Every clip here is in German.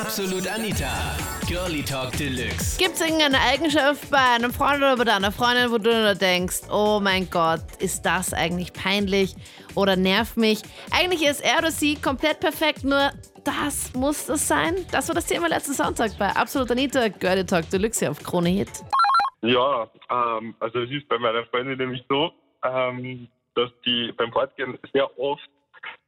Absolut Anita. Girlie Talk Deluxe. Gibt es irgendeine Eigenschaft bei einem Freund oder bei deiner Freundin, wo du nur denkst, oh mein Gott, ist das eigentlich peinlich oder nervt mich? Eigentlich ist er oder sie komplett perfekt, nur das muss das sein. Das war das Thema letzten Sonntag bei Absolut Anita, Girlie Talk Deluxe hier auf Krone Hit. Ja, ähm, also es ist bei meiner Freundin nämlich so, ähm, dass die beim Fortgehen sehr oft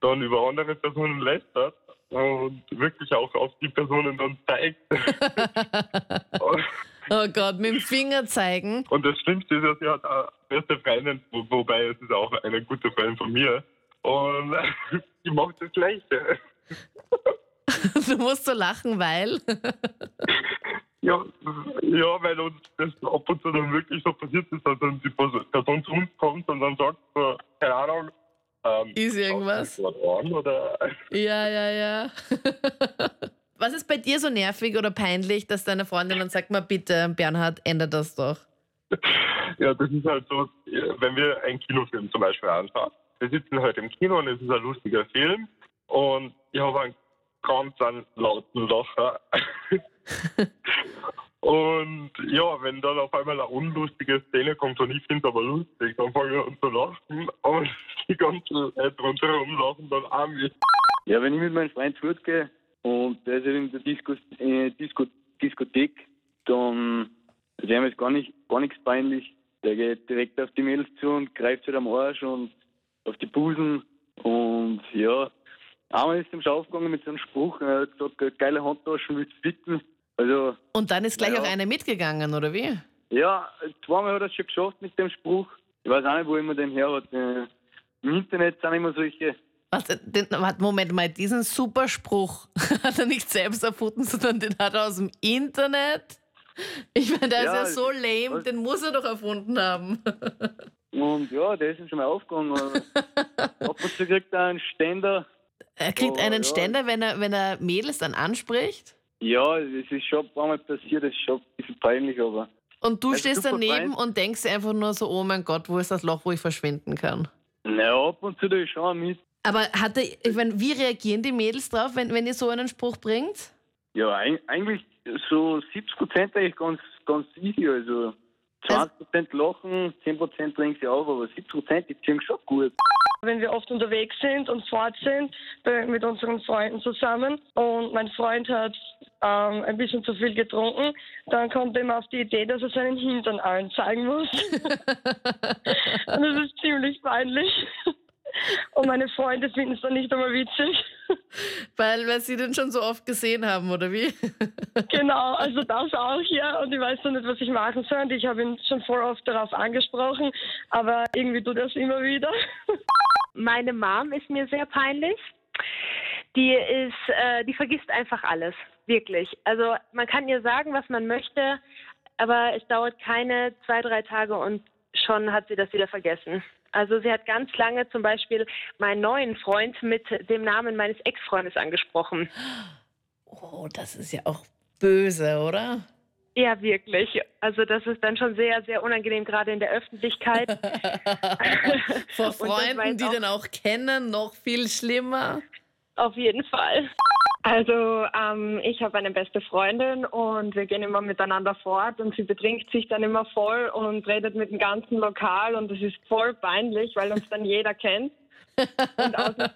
dann über andere Personen lästert und wirklich auch auf die Personen dann zeigt. Oh Gott, mit dem Finger zeigen. und das Schlimmste ist, dass sie hat eine beste Freundin, wo, wobei es ist auch eine gute Freundin von mir. Und die macht das Gleiche. Du musst so lachen, weil. Ja, ja, weil uns das ab und zu dann wirklich so passiert ist, dass dann die Person zu uns kommt und dann sagt so, keine Ahnung, ähm, Ist irgendwas? oder Ja, ja, ja. Was ist bei dir so nervig oder peinlich, dass deine Freundin dann sagt, mal bitte, Bernhard, ändert das doch. Ja, das ist halt so, wenn wir einen Kinofilm zum Beispiel anschauen. Wir sitzen halt im Kino und es ist ein lustiger Film und ich habe einen ganz einen lauten Lacher. und ja, wenn dann auf einmal eine unlustige Szene kommt und ich finde es aber lustig, dann fangen wir an zu lachen und die ganzen Leute rundherum lachen dann auch mit. Ja, wenn ich mit meinem Freund fortgehe und der ist in der Disco, äh, Disco, Diskothek, dann ist ihm jetzt gar, nicht, gar nichts peinlich. Der geht direkt auf die Mädels zu und greift halt am Arsch und auf die Busen. Und ja, einmal ist ihm schon aufgegangen mit so einem Spruch, er hat gesagt, geile Handtaschen, willst du ficken? Und dann ist gleich Ja. auch eine mitgegangen, oder wie? ja, zweimal hat er es schon geschafft mit dem Spruch. Ich weiß auch nicht, wo immer den her hat. Äh, Im Internet sind immer solche Was, äh, den, warte, Moment mal, diesen super Spruch hat er nicht selbst erfunden, sondern den hat er aus dem Internet. Ich meine, der Ja, ist ja so lame, was- den muss er doch erfunden haben. Und ja, der ist ihm schon mal aufgegangen. Ab und zu kriegt er einen Ständer. Er kriegt Oh, einen ja. Ständer, wenn er, wenn er Mädels dann anspricht. Ja, es ist schon ein paar Mal passiert, das ist schon ein bisschen peinlich, aber Und du Also stehst daneben fein. und denkst einfach nur so, oh mein Gott, wo ist das Loch, wo ich verschwinden kann? naja, ab und zu ich schon mit. Aber hat er, ich meine, wie reagieren die Mädels drauf, wenn, wenn ihr so einen Spruch bringt? Ja, eig- eigentlich so 70 Prozent eigentlich ganz, ganz easy. Also 20 Prozent lachen, 10 Prozent bringen sie auf, aber 70 Prozent, die ziehen schon gut. wenn wir oft unterwegs sind und fort sind mit unseren Freunden zusammen und mein Freund hat ähm, ein bisschen zu viel getrunken, dann kommt er immer auf die Idee, dass er seinen Hintern allen zeigen muss. und das ist ziemlich peinlich. Und meine Freunde finden es dann nicht einmal witzig. Weil, weil sie den schon so oft gesehen haben, oder wie? Genau, also das auch, ja. Und ich weiß noch nicht, was ich machen soll. Und ich habe ihn schon voll oft darauf angesprochen, aber irgendwie tut er es immer wieder. Meine Mom ist mir sehr peinlich. Die ist, äh, die vergisst einfach alles, wirklich. Also man kann ihr sagen, was man möchte, aber es dauert keine zwei, drei Tage und schon hat sie das wieder vergessen. Also sie hat ganz lange zum Beispiel meinen neuen Freund mit dem Namen meines Ex-Freundes angesprochen. Oh, das ist ja auch böse, oder? Ja, wirklich. Also das ist dann schon sehr, sehr unangenehm, gerade in der Öffentlichkeit. Vor Freunden, die den auch kennen, noch viel schlimmer. Auf jeden Fall. Also ähm, ich habe eine beste Freundin und wir gehen immer miteinander fort und sie betrinkt sich dann immer voll und redet mit dem ganzen Lokal und das ist voll peinlich, weil uns dann jeder kennt. Und außer,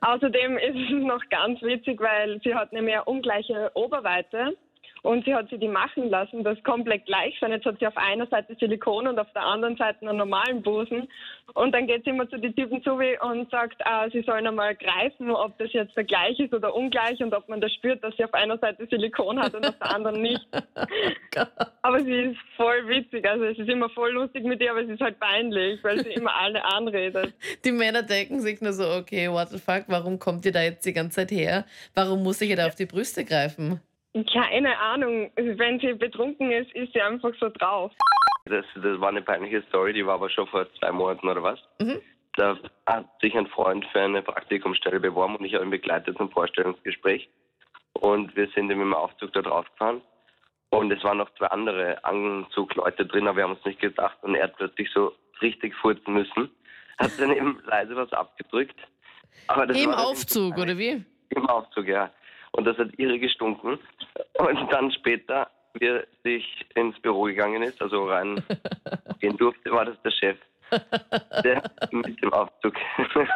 außerdem ist es noch ganz witzig, weil sie hat nämlich eine ungleiche Oberweite und sie hat sie die machen lassen, das komplett gleich sein. Jetzt hat sie auf einer Seite Silikon und auf der anderen Seite einen normalen Busen. Und dann geht sie immer zu den Typen zu und sagt, äh, sie sollen einmal greifen, ob das jetzt der gleich ist oder ungleich und ob man das spürt, dass sie auf einer Seite Silikon hat und auf der anderen nicht. Aber sie ist voll witzig, also es ist immer voll lustig mit ihr, aber es ist halt peinlich, weil sie immer alle anredet. Die Männer denken sich nur so, okay, what the fuck, warum kommt ihr da jetzt die ganze Zeit her? Warum muss ich ihr da auf die Brüste greifen? Keine Ahnung, wenn sie betrunken ist, ist sie einfach so drauf. Das, das war eine peinliche Story, die war aber schon vor zwei Monaten oder was. Mhm. Da hat sich ein Freund für eine Praktikumsstelle beworben und ich habe ihn begleitet zum Vorstellungsgespräch. Und wir sind eben im Aufzug da drauf gefahren. Und es waren noch zwei andere Anzugleute drin, aber wir haben uns nicht gedacht. Und er hat plötzlich so richtig furzen müssen. Hat dann eben leise was abgedrückt. Aber das Im Aufzug, oder wie? Im Aufzug, ja. Und das hat irre gestunken. Und dann später, wie er sich ins Büro gegangen ist, also rein gehen durfte, war das der Chef. Der mit dem Aufzug.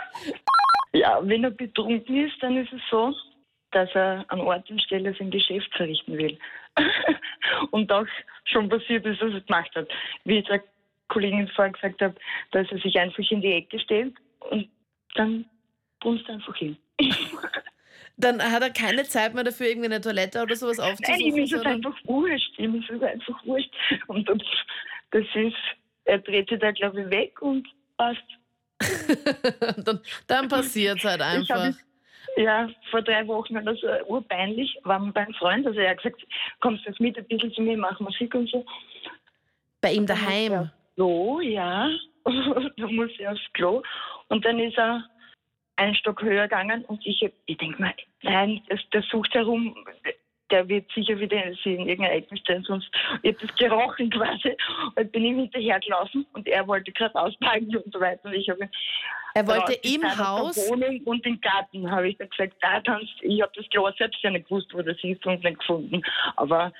Ja, wenn er betrunken ist, dann ist es so, dass er an Ort und Stelle sein Geschäft verrichten will. und auch schon passiert ist, dass er es gemacht hat. Wie ich der Kollegin vorher gesagt habe, dass er sich einfach in die Ecke stellt und dann brunst er einfach hin. Dann hat er keine Zeit mehr dafür, irgendwie eine Toilette oder sowas Nein, aufzusuchen. ihm ist es sondern- einfach wurscht. Ihm ist es einfach wurscht. Und das, das ist, er dreht sich da, glaube ich, weg und passt. dann dann passiert es halt Ich einfach. ja vor drei Wochen oder so urpeinlich, waren wir beim Freund, also er hat gesagt, kommst du jetzt mit ein bisschen zu mir, mach Musik und so. Bei ihm daheim. So, ja. da muss er aufs Klo. Und dann ist er einen Stock höher gegangen und ich, ich denke mal, nein, das, der sucht herum, der wird sicher wieder sich in irgendeine Ecke stellen, sonst hab das gerochen quasi. Und bin ihm hinterhergelaufen und er wollte gerade auspacken und so weiter. Und ich habe Er wollte im in Haus. Wohnung und im Garten habe ich dann gesagt, da kannst ich habe das Klo selbst ja nicht gewusst, wo das ist und nicht gefunden. Aber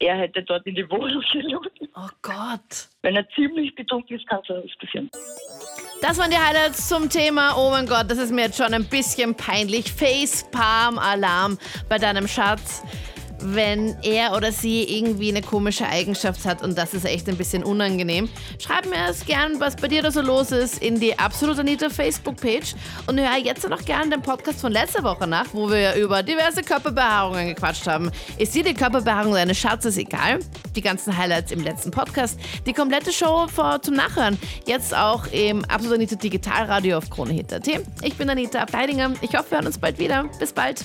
er hätte dort in die Wohnung gelogen. Oh Gott. Wenn er ziemlich betrunken ist, kann was passieren. Das waren die Highlights zum Thema. Oh mein Gott, das ist mir jetzt schon ein bisschen peinlich. Facepalm-Alarm bei deinem Schatz, wenn er oder sie irgendwie eine komische Eigenschaft hat und das ist echt ein bisschen unangenehm. Schreib mir es gern, was bei dir da so los ist, in die Absolut Anita Facebook-Page und hör jetzt noch gern den Podcast von letzter Woche nach, wo wir über diverse Körperbehaarungen gequatscht haben. Ist dir die Körperbehaarung deines Schatzes egal? Die ganzen Highlights im letzten Podcast. Die komplette Show vor, zum Nachhören. Jetzt auch im Absolut Anita Digitalradio auf KroneHit.at. Ich bin Anita Ableidinger. Ich hoffe, wir hören uns bald wieder. Bis bald.